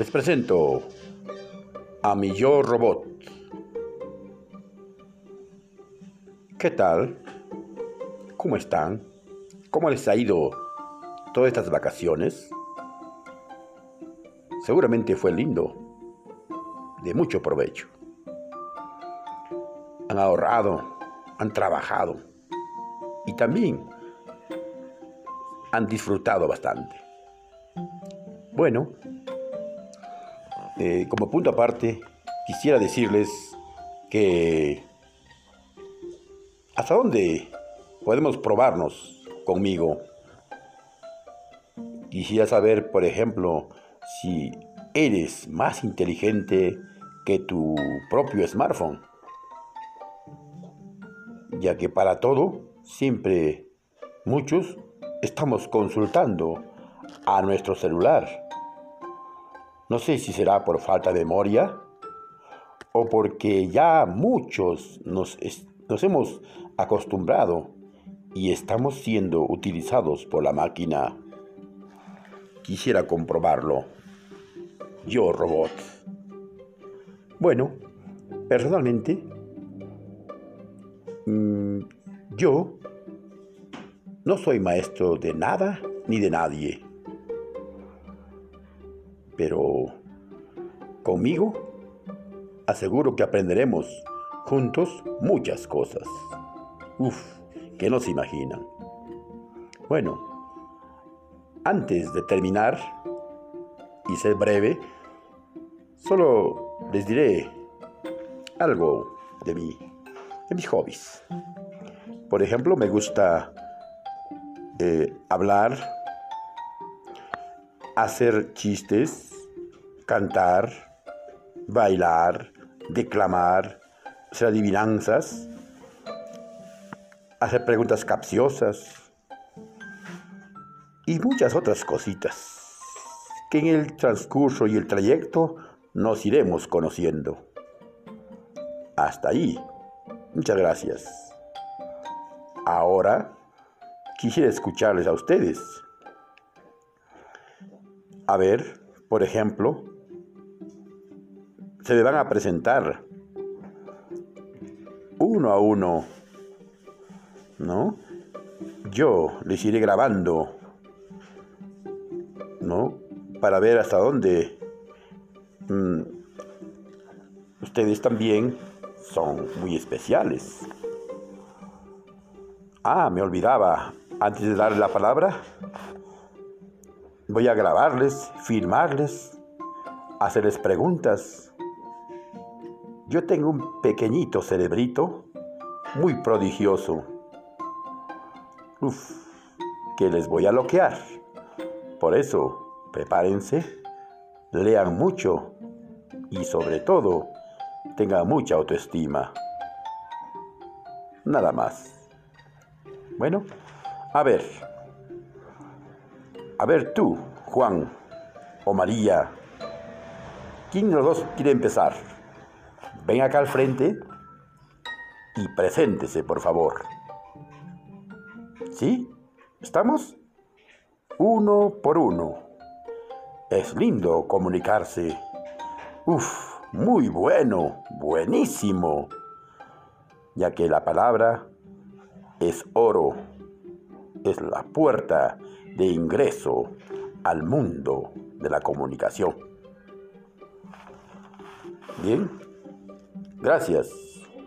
Les presento a mi yo robot. ¿Qué tal? ¿Cómo están? ¿Cómo les ha ido todas estas vacaciones? Seguramente fue lindo, de mucho provecho. Han ahorrado, han trabajado y también han disfrutado bastante. Bueno, eh, como punto aparte, quisiera decirles que hasta dónde podemos probarnos conmigo. Quisiera saber, por ejemplo, si eres más inteligente que tu propio smartphone. Ya que para todo, siempre muchos estamos consultando a nuestro celular. No sé si será por falta de memoria o porque ya muchos nos, nos hemos acostumbrado y estamos siendo utilizados por la máquina. Quisiera comprobarlo. Yo, robot. Bueno, personalmente, mm, yo no soy maestro de nada ni de nadie. Pero conmigo aseguro que aprenderemos juntos muchas cosas. Uf, que no se imaginan. Bueno, antes de terminar y ser breve, solo les diré algo de mí, de mis hobbies. Por ejemplo, me gusta eh, hablar, hacer chistes, cantar, bailar, declamar, hacer adivinanzas, hacer preguntas capciosas y muchas otras cositas que en el transcurso y el trayecto nos iremos conociendo. Hasta ahí. Muchas gracias. Ahora quisiera escucharles a ustedes. A ver, por ejemplo, se me van a presentar uno a uno, ¿no? Yo les iré grabando, ¿no? Para ver hasta dónde mm, ustedes también son muy especiales. Ah, me olvidaba, antes de darle la palabra, voy a grabarles, filmarles, hacerles preguntas. Yo tengo un pequeñito cerebrito muy prodigioso. Uf, que les voy a bloquear. Por eso, prepárense, lean mucho y sobre todo, tengan mucha autoestima. Nada más. Bueno, a ver, a ver tú, Juan o María, ¿quién de los dos quiere empezar? Ven acá al frente y preséntese, por favor. ¿Sí? ¿Estamos? Uno por uno. Es lindo comunicarse. Uf, muy bueno, buenísimo. Ya que la palabra es oro es la puerta de ingreso al mundo de la comunicación. Bien, gracias.